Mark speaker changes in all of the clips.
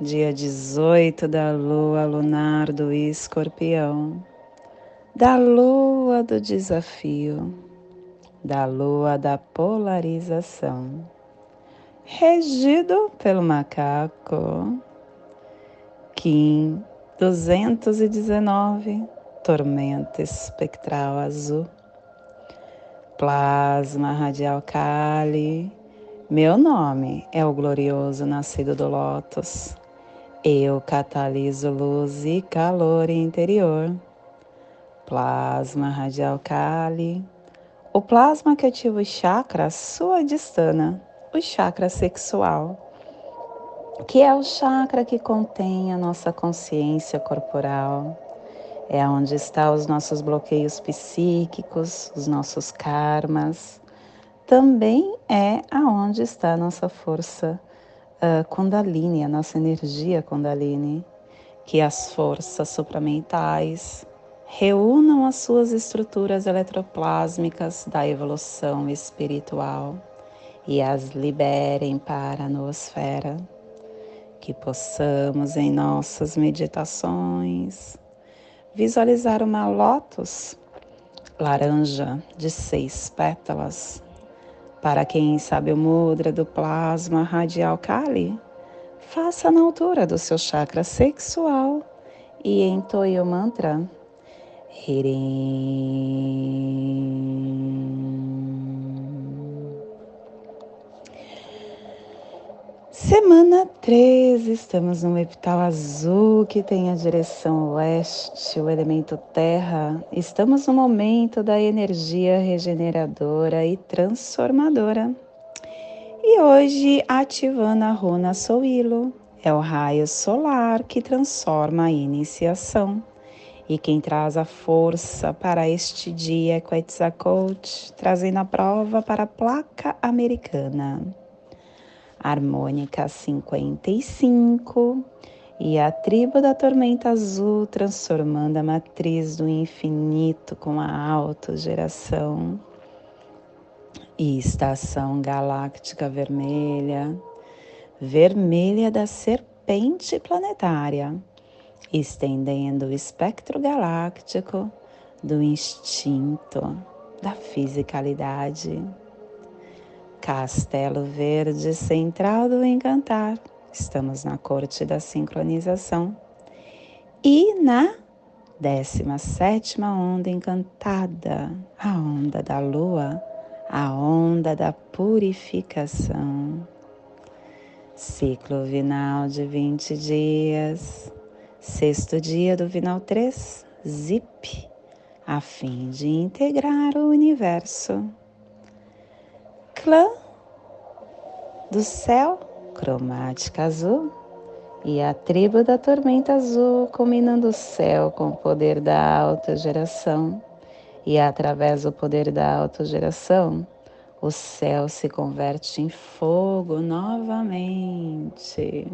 Speaker 1: dia 18 da lua lunar do escorpião, da lua do desafio, da lua da polarização, regido pelo macaco, Kim 219, tormenta espectral azul, plasma radial Kali meu nome é o glorioso nascido do Lótus. Eu cataliso luz e calor interior. Plasma radial Kali. O plasma que ativa o chakra suadistana, o chakra sexual, que é o chakra que contém a nossa consciência corporal. É onde estão os nossos bloqueios psíquicos, os nossos karmas também é aonde está a nossa força uh, Kundalini, a nossa energia Kundalini, que as forças supramentais reúnam as suas estruturas eletroplásmicas da evolução espiritual e as liberem para a noosfera. Que possamos em nossas meditações visualizar uma lótus laranja de seis pétalas para quem sabe o mudra do plasma radial Kali, faça na altura do seu chakra sexual e entoie o mantra Hirim. Semana 13, estamos no epital azul que tem a direção oeste, o elemento terra. Estamos no momento da energia regeneradora e transformadora. E hoje ativando a runa Souilo, é o raio solar que transforma a iniciação. E quem traz a força para este dia é Quetzalcoatl, trazendo a prova para a placa americana harmônica 55 e a tribo da tormenta azul transformando a matriz do infinito com a autogeração. E estação galáctica vermelha, vermelha da serpente planetária, estendendo o espectro galáctico do instinto, da fisicalidade Castelo Verde Central do Encantar. Estamos na corte da sincronização. E na 17 onda encantada, a onda da lua, a onda da purificação. Ciclo vinal de 20 dias, sexto dia do vinal 3, zip, a fim de integrar o universo clã do céu, cromática azul, e a tribo da tormenta azul, combinando o céu com o poder da autogeração. E através do poder da autogeração, o céu se converte em fogo novamente.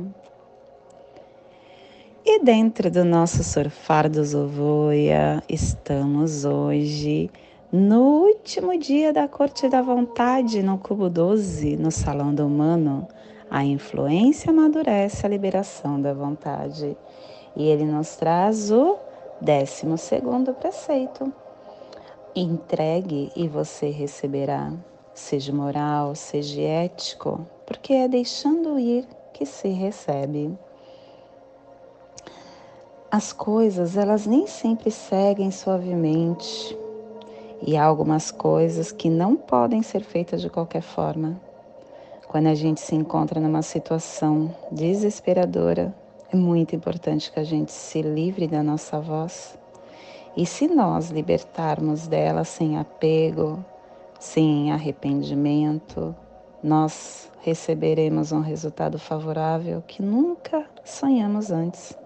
Speaker 1: E dentro do nosso surfar do Zovoia, estamos hoje no último dia da Corte da Vontade, no Cubo 12, no Salão do Humano, a influência amadurece a liberação da vontade. E ele nos traz o décimo segundo preceito. Entregue e você receberá, seja moral, seja ético, porque é deixando ir que se recebe. As coisas, elas nem sempre seguem suavemente, e há algumas coisas que não podem ser feitas de qualquer forma. Quando a gente se encontra numa situação desesperadora, é muito importante que a gente se livre da nossa voz. E se nós libertarmos dela sem apego, sem arrependimento, nós receberemos um resultado favorável que nunca sonhamos antes.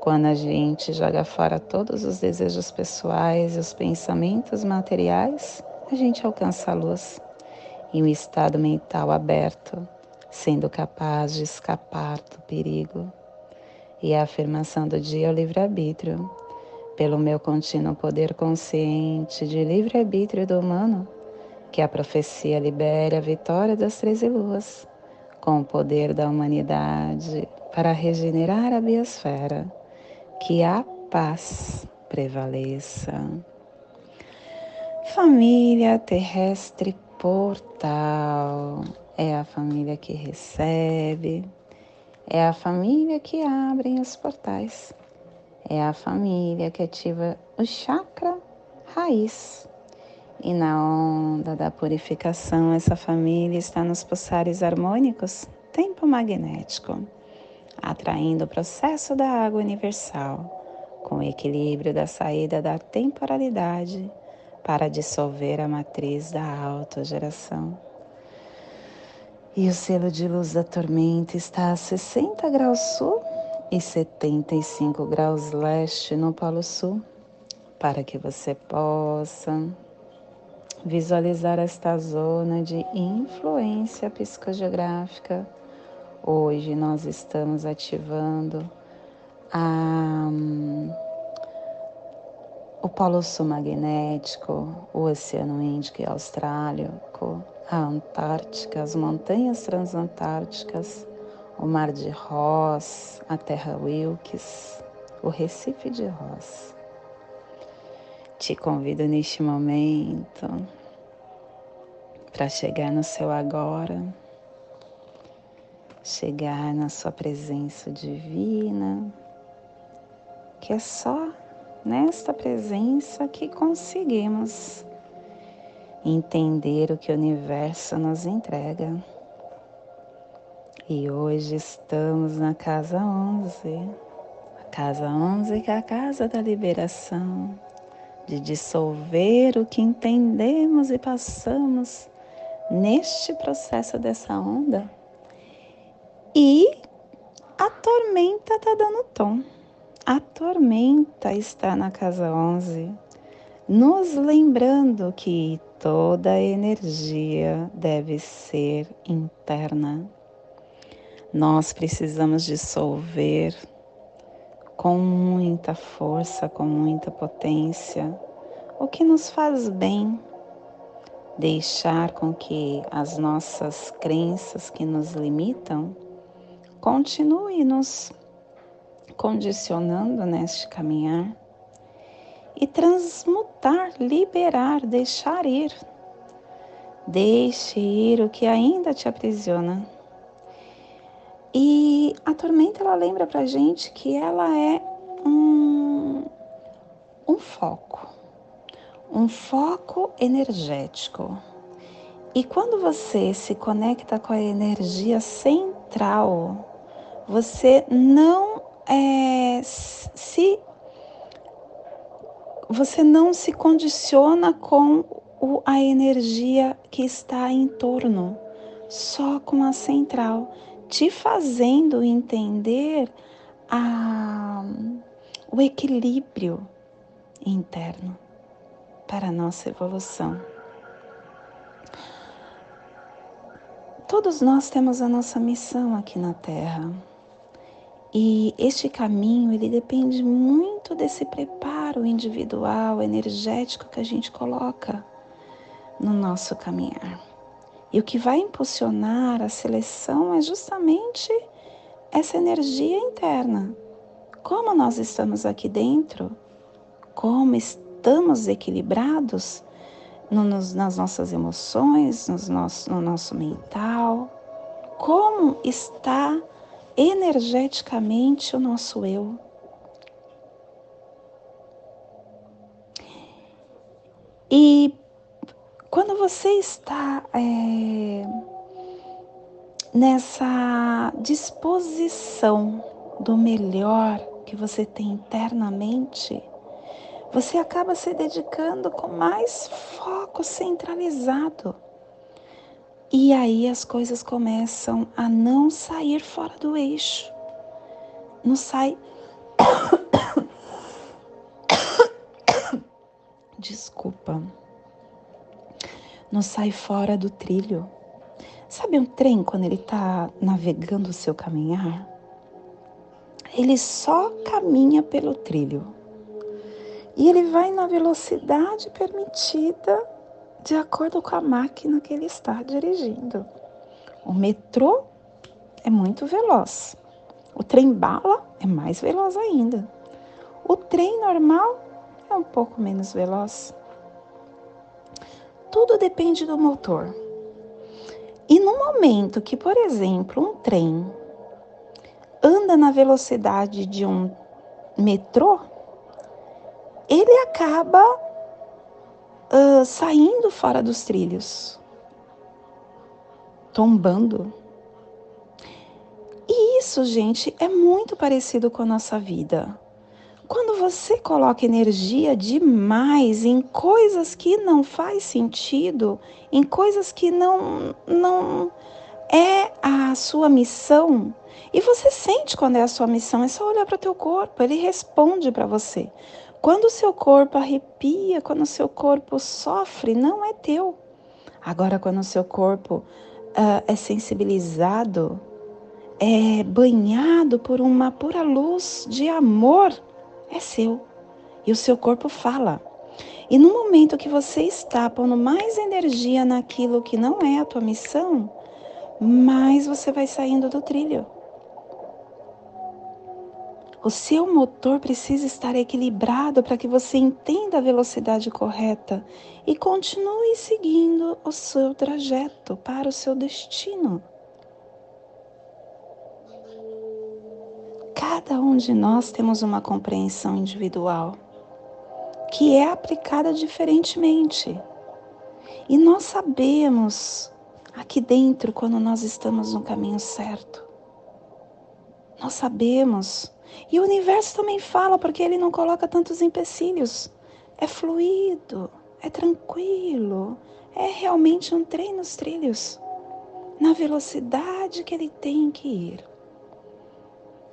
Speaker 1: Quando a gente joga fora todos os desejos pessoais e os pensamentos materiais, a gente alcança a luz em um estado mental aberto, sendo capaz de escapar do perigo. E a afirmação do dia é o livre-arbítrio. Pelo meu contínuo poder consciente de livre-arbítrio do humano, que a profecia libere a vitória das treze luas, com o poder da humanidade para regenerar a biosfera que a paz prevaleça. Família terrestre portal é a família que recebe, é a família que abre os portais, é a família que ativa o chakra raiz. E na onda da purificação, essa família está nos pulsares harmônicos, tempo magnético atraindo o processo da água universal, com o equilíbrio da saída da temporalidade para dissolver a matriz da autogeração. E o selo de luz da tormenta está a 60 graus sul e 75 graus leste no Polo Sul, para que você possa visualizar esta zona de influência psicogeográfica Hoje nós estamos ativando a, o Polo Sul Magnético, o Oceano Índico e Austrálico, a Antártica, as montanhas transantárticas, o Mar de Ross, a Terra Wilkes, o Recife de Ross. Te convido neste momento para chegar no seu agora chegar na sua presença divina, que é só nesta presença que conseguimos entender o que o universo nos entrega. E hoje estamos na casa 11, a casa 11 que é a casa da liberação, de dissolver o que entendemos e passamos neste processo dessa onda e a tormenta está dando tom. A tormenta está na casa 11, nos lembrando que toda energia deve ser interna. Nós precisamos dissolver com muita força, com muita potência, o que nos faz bem, deixar com que as nossas crenças que nos limitam continue nos condicionando neste caminhar e transmutar, liberar, deixar ir. Deixe ir o que ainda te aprisiona. E a tormenta ela lembra pra gente que ela é um, um foco, um foco energético. E quando você se conecta com a energia central você não é, se você não se condiciona com o, a energia que está em torno, só com a central, te fazendo entender a, o equilíbrio interno para a nossa evolução. Todos nós temos a nossa missão aqui na Terra. E este caminho, ele depende muito desse preparo individual, energético que a gente coloca no nosso caminhar. E o que vai impulsionar a seleção é justamente essa energia interna. Como nós estamos aqui dentro, como estamos equilibrados no, nos, nas nossas emoções, nos nosso, no nosso mental, como está energeticamente o nosso eu. E quando você está é, nessa disposição do melhor que você tem internamente, você acaba se dedicando com mais foco centralizado e aí as coisas começam a não sair fora do eixo. Não sai Desculpa. Não sai fora do trilho. Sabe um trem quando ele está navegando o seu caminhar? Ele só caminha pelo trilho. E ele vai na velocidade permitida de acordo com a máquina que ele está dirigindo. O metrô é muito veloz. O trem bala é mais veloz ainda. O trem normal é um pouco menos veloz. Tudo depende do motor. E no momento que, por exemplo, um trem anda na velocidade de um metrô, ele acaba uh, saindo fora dos trilhos, tombando. E isso, gente, é muito parecido com a nossa vida. Quando você coloca energia demais em coisas que não faz sentido, em coisas que não não é a sua missão, e você sente quando é a sua missão, é só olhar para o teu corpo, ele responde para você. Quando o seu corpo arrepia, quando o seu corpo sofre, não é teu. Agora, quando o seu corpo uh, é sensibilizado, é banhado por uma pura luz de amor, é seu. E o seu corpo fala. E no momento que você está pondo mais energia naquilo que não é a tua missão, mais você vai saindo do trilho. O seu motor precisa estar equilibrado para que você entenda a velocidade correta e continue seguindo o seu trajeto para o seu destino. Cada um de nós temos uma compreensão individual que é aplicada diferentemente. E nós sabemos aqui dentro quando nós estamos no caminho certo. Nós sabemos. E o universo também fala porque ele não coloca tantos empecilhos. É fluido, é tranquilo, é realmente um trem nos trilhos, na velocidade que ele tem que ir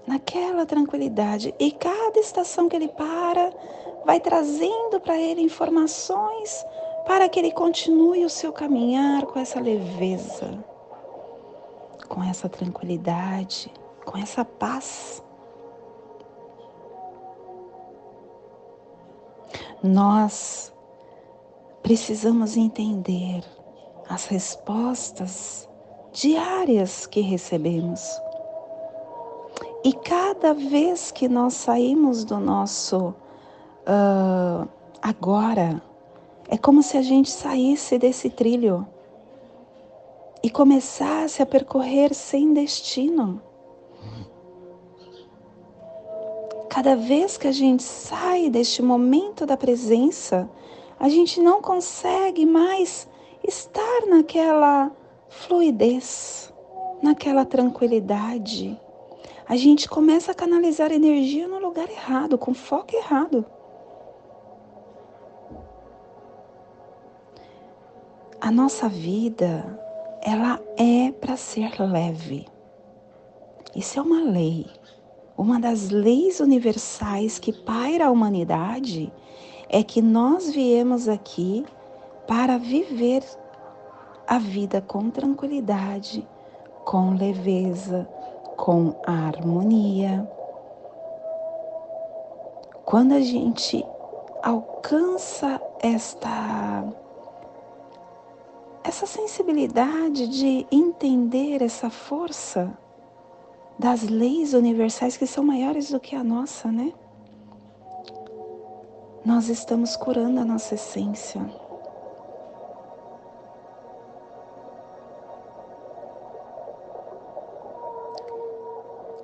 Speaker 1: naquela tranquilidade. E cada estação que ele para vai trazendo para ele informações para que ele continue o seu caminhar com essa leveza, com essa tranquilidade, com essa paz. Nós precisamos entender as respostas diárias que recebemos e cada vez que nós saímos do nosso uh, agora, é como se a gente saísse desse trilho e começasse a percorrer sem destino. Cada vez que a gente sai deste momento da presença, a gente não consegue mais estar naquela fluidez, naquela tranquilidade a gente começa a canalizar energia no lugar errado, com foco errado. A nossa vida, ela é para ser leve. Isso é uma lei. Uma das leis universais que paira a humanidade é que nós viemos aqui para viver a vida com tranquilidade, com leveza, com harmonia. Quando a gente alcança esta essa sensibilidade de entender essa força das leis universais que são maiores do que a nossa, né? Nós estamos curando a nossa essência.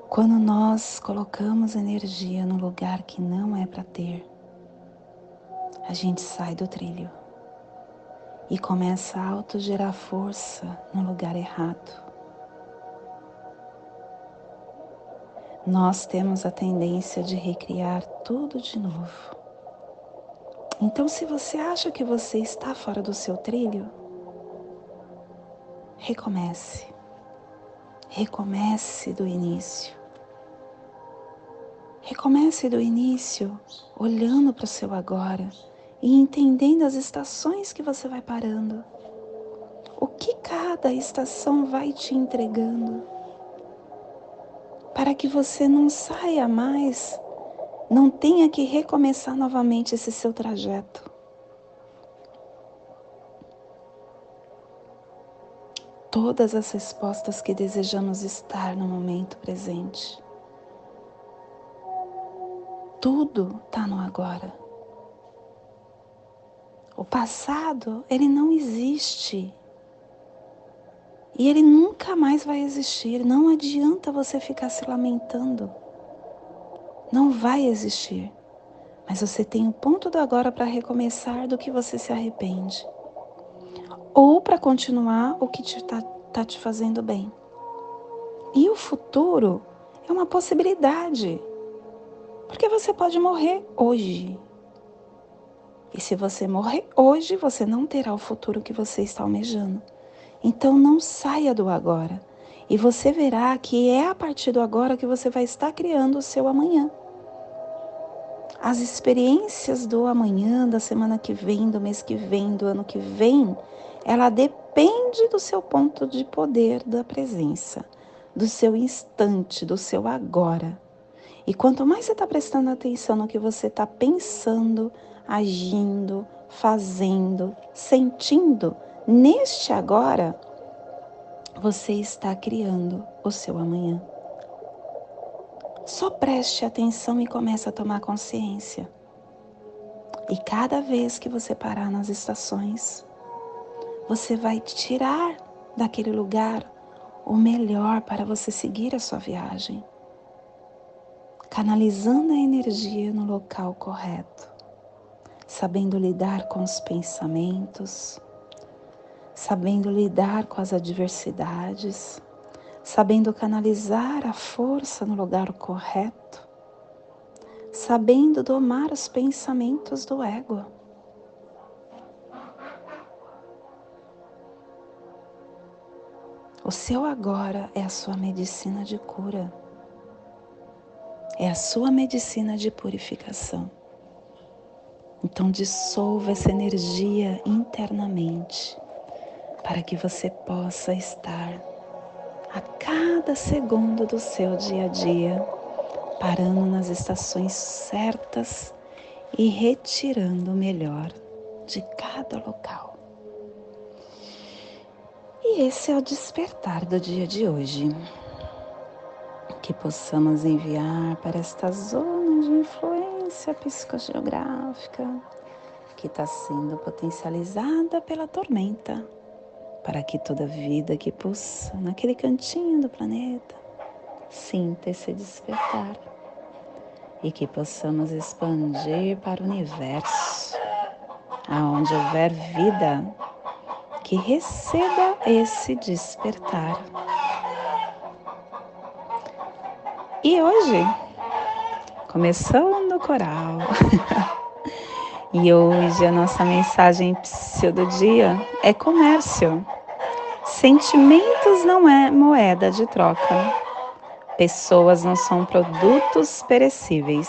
Speaker 1: Quando nós colocamos energia no lugar que não é para ter, a gente sai do trilho e começa a autogerar força no lugar errado. Nós temos a tendência de recriar tudo de novo. Então, se você acha que você está fora do seu trilho, recomece. Recomece do início Recomece do início, olhando para o seu agora e entendendo as estações que você vai parando. O que cada estação vai te entregando? Para que você não saia mais, não tenha que recomeçar novamente esse seu trajeto. Todas as respostas que desejamos estar no momento presente. Tudo está no agora. O passado, ele não existe. E ele nunca mais vai existir. Não adianta você ficar se lamentando. Não vai existir. Mas você tem o ponto do agora para recomeçar do que você se arrepende. Ou para continuar o que está tá te fazendo bem. E o futuro é uma possibilidade. Porque você pode morrer hoje. E se você morrer hoje, você não terá o futuro que você está almejando. Então não saia do agora. E você verá que é a partir do agora que você vai estar criando o seu amanhã. As experiências do amanhã, da semana que vem, do mês que vem, do ano que vem, ela depende do seu ponto de poder da presença, do seu instante, do seu agora. E quanto mais você está prestando atenção no que você está pensando, agindo, fazendo, sentindo, neste agora, você está criando o seu amanhã. Só preste atenção e comece a tomar consciência. E cada vez que você parar nas estações, você vai tirar daquele lugar o melhor para você seguir a sua viagem, canalizando a energia no local correto sabendo lidar com os pensamentos, sabendo lidar com as adversidades, sabendo canalizar a força no lugar correto, sabendo domar os pensamentos do ego. O seu agora é a sua medicina de cura, é a sua medicina de purificação. Então dissolva essa energia internamente para que você possa estar a cada segundo do seu dia a dia parando nas estações certas e retirando o melhor de cada local. E esse é o despertar do dia de hoje. Que possamos enviar para esta zona de influência psicogeográfica que está sendo potencializada pela tormenta, para que toda vida que pulsa naquele cantinho do planeta sinta esse despertar e que possamos expandir para o universo, aonde houver vida, que receba esse despertar. E hoje, começando o coral. e hoje a nossa mensagem do dia é comércio. Sentimentos não é moeda de troca. Pessoas não são produtos perecíveis.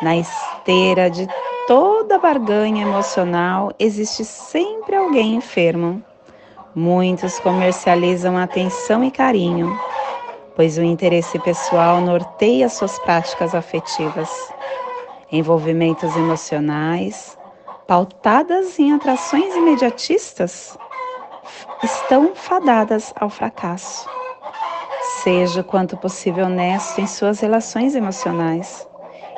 Speaker 1: Na esteira de toda barganha emocional existe sempre alguém enfermo. Muitos comercializam atenção e carinho pois o interesse pessoal norteia suas práticas afetivas. Envolvimentos emocionais, pautadas em atrações imediatistas, estão fadadas ao fracasso. Seja o quanto possível honesto em suas relações emocionais.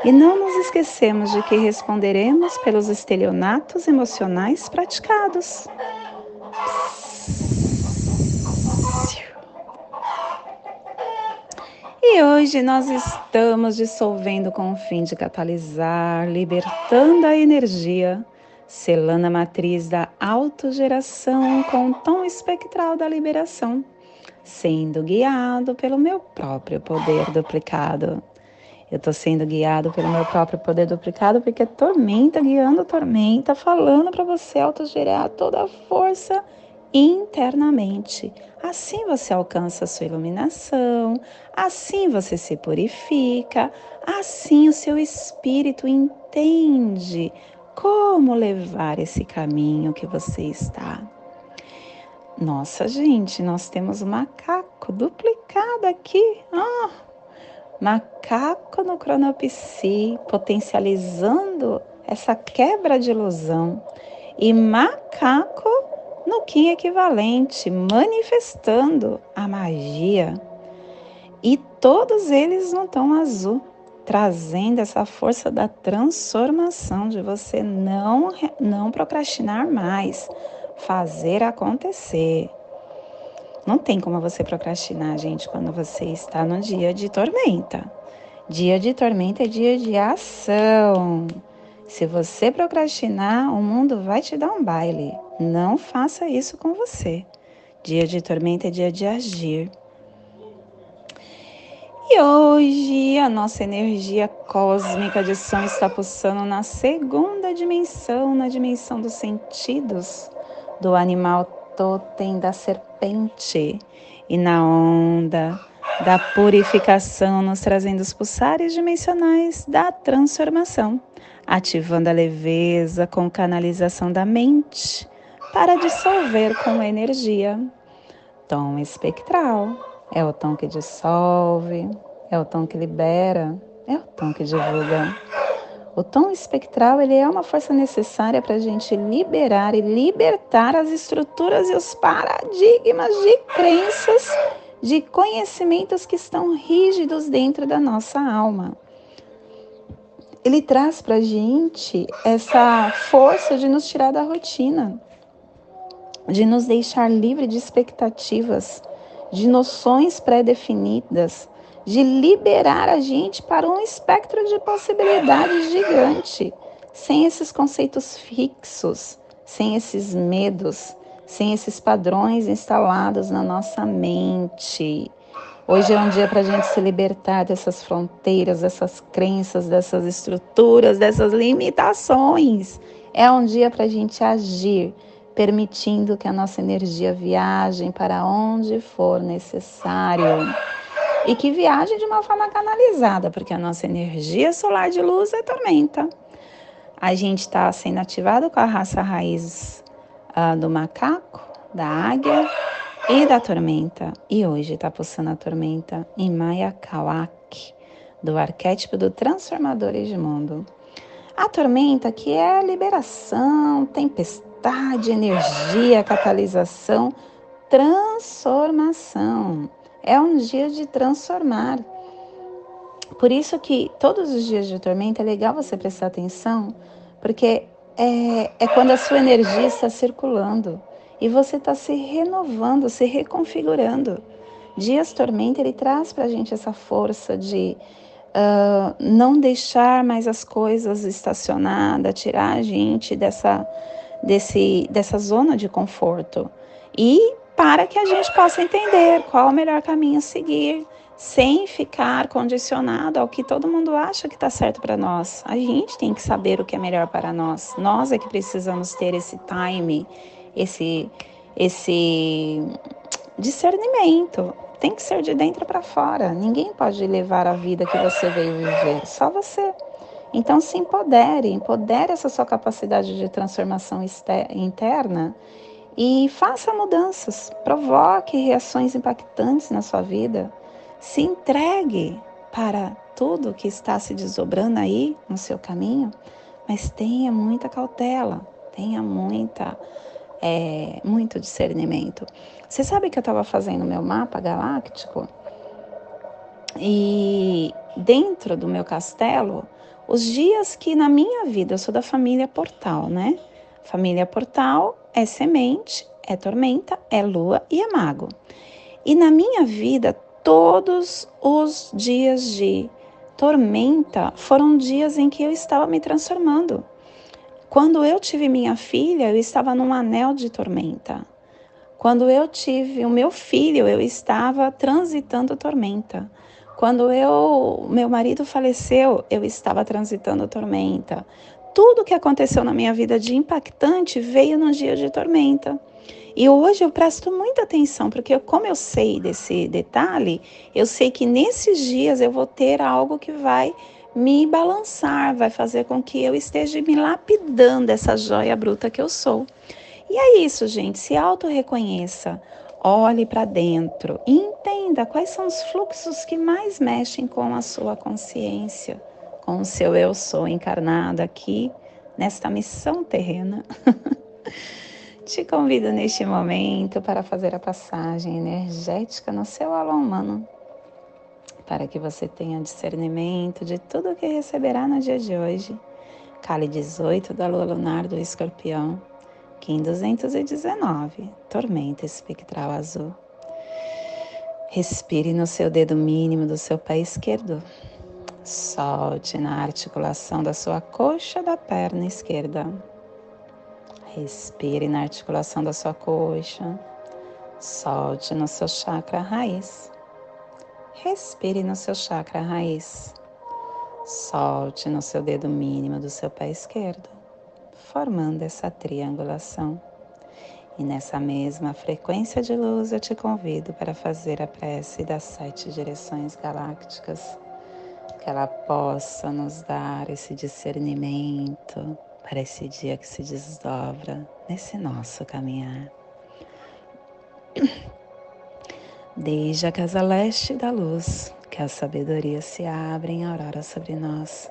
Speaker 1: E não nos esquecemos de que responderemos pelos estelionatos emocionais praticados. E hoje nós estamos dissolvendo com o fim de catalisar, libertando a energia, selando a matriz da autogeração com o tom espectral da liberação, sendo guiado pelo meu próprio poder duplicado. Eu estou sendo guiado pelo meu próprio poder duplicado porque é tormenta guiando tormenta, falando para você autogerar toda a força internamente. Assim você alcança a sua iluminação, assim você se purifica, assim o seu espírito entende como levar esse caminho que você está. Nossa, gente, nós temos um macaco duplicado aqui. Ah, macaco no cronopsi, potencializando essa quebra de ilusão. E macaco no Kim equivalente, manifestando a magia. E todos eles no tom azul, trazendo essa força da transformação, de você não, não procrastinar mais, fazer acontecer. Não tem como você procrastinar, gente, quando você está no dia de tormenta. Dia de tormenta é dia de ação. Se você procrastinar, o mundo vai te dar um baile. Não faça isso com você. Dia de tormenta é dia de agir. E hoje a nossa energia cósmica de som está pulsando na segunda dimensão, na dimensão dos sentidos do animal totem da serpente e na onda da purificação, nos trazendo os pulsares dimensionais da transformação, ativando a leveza com canalização da mente para dissolver com energia. Tom espectral é o tom que dissolve, é o tom que libera, é o tom que divulga. O tom espectral ele é uma força necessária para a gente liberar e libertar as estruturas e os paradigmas de crenças, de conhecimentos que estão rígidos dentro da nossa alma. Ele traz para a gente essa força de nos tirar da rotina, de nos deixar livre de expectativas, de noções pré-definidas, de liberar a gente para um espectro de possibilidades gigante, sem esses conceitos fixos, sem esses medos, sem esses padrões instalados na nossa mente. Hoje é um dia para a gente se libertar dessas fronteiras, dessas crenças, dessas estruturas, dessas limitações. É um dia para a gente agir, permitindo que a nossa energia viaje para onde for necessário e que viaje de uma forma canalizada, porque a nossa energia solar de luz é tormenta. A gente está sendo ativado com a raça raiz uh, do macaco, da águia e da tormenta. E hoje está pulsando a tormenta em Maya Kawak, do arquétipo do transformador de mundo. A tormenta que é liberação, tempestade, energia, catalisação, transformação. É um dia de transformar. Por isso que todos os dias de tormenta é legal você prestar atenção, porque é, é quando a sua energia está circulando e você está se renovando, se reconfigurando. Dias tormenta ele traz para a gente essa força de uh, não deixar mais as coisas estacionadas, tirar a gente dessa, desse, dessa zona de conforto e para que a gente possa entender qual o melhor caminho a seguir, sem ficar condicionado ao que todo mundo acha que está certo para nós. A gente tem que saber o que é melhor para nós. Nós é que precisamos ter esse time, esse, esse discernimento. Tem que ser de dentro para fora. Ninguém pode levar a vida que você veio viver, só você. Então se empodere, empodere essa sua capacidade de transformação interna e faça mudanças, provoque reações impactantes na sua vida, se entregue para tudo que está se desdobrando aí no seu caminho, mas tenha muita cautela, tenha muita é, muito discernimento. Você sabe que eu estava fazendo meu mapa galáctico e dentro do meu castelo, os dias que na minha vida eu sou da família Portal, né? Família Portal é semente, é tormenta, é lua e é mago. E na minha vida, todos os dias de tormenta foram dias em que eu estava me transformando. Quando eu tive minha filha, eu estava num anel de tormenta. Quando eu tive o meu filho, eu estava transitando tormenta. Quando eu, meu marido faleceu, eu estava transitando tormenta tudo que aconteceu na minha vida de impactante veio num dia de tormenta. E hoje eu presto muita atenção, porque como eu sei desse detalhe, eu sei que nesses dias eu vou ter algo que vai me balançar, vai fazer com que eu esteja me lapidando essa joia bruta que eu sou. E é isso, gente. Se auto-reconheça, olhe para dentro e entenda quais são os fluxos que mais mexem com a sua consciência, com o seu eu sou encarnado aqui nesta missão terrena. Te convido neste momento para fazer a passagem energética no seu alma humano, para que você tenha discernimento de tudo o que receberá no dia de hoje. Cali 18 da Lua Lunar do Escorpião, Kim 219, Tormenta Espectral Azul. Respire no seu dedo mínimo do seu pé esquerdo. Solte na articulação da sua coxa da perna esquerda. Respire na articulação da sua coxa. Solte no seu chakra raiz. Respire no seu chakra raiz. Solte no seu dedo mínimo do seu pé esquerdo, formando essa triangulação. E nessa mesma frequência de luz eu te convido para fazer a prece das sete direções galácticas, que ela possa nos dar esse discernimento para esse dia que se desdobra nesse nosso caminhar. Desde a casa leste da luz, que a sabedoria se abre em aurora sobre nós,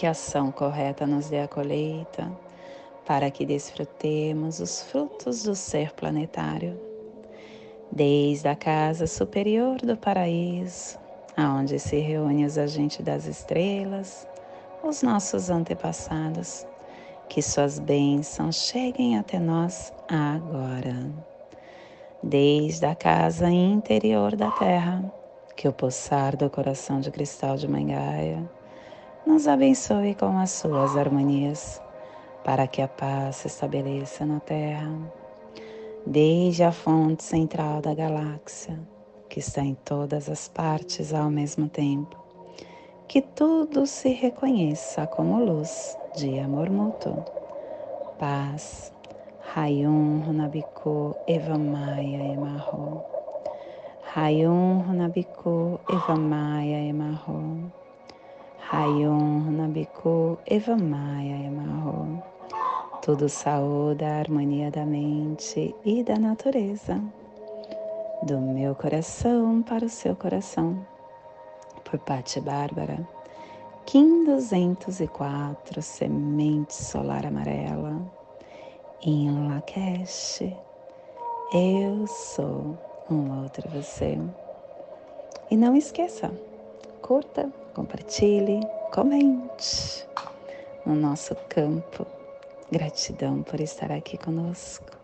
Speaker 1: que a ação correta nos dê a colheita, para que desfrutemos os frutos do ser planetário. Desde a casa superior do paraíso, aonde se reúnem os agentes das estrelas, os nossos antepassados. Que suas bênçãos cheguem até nós agora. Desde a casa interior da terra, que o pulsar do coração de cristal de Mangaia nos abençoe com as suas harmonias, para que a paz se estabeleça na terra. Desde a fonte central da galáxia, que está em todas as partes ao mesmo tempo que tudo se reconheça como luz de amor mútuo. Paz. Rayum Runabiku Evamaya Emarro. Rayum Runabiku Evamaya Emarro. Rayum Runabiku Evamaya Emarro. Tudo saúde a harmonia da mente e da natureza. Do meu coração para o seu coração por Patti Bárbara, Kim 204, Semente Solar Amarela, em Lakesh, eu sou um outro você. E não esqueça, curta, compartilhe, comente no nosso campo. Gratidão por estar aqui conosco.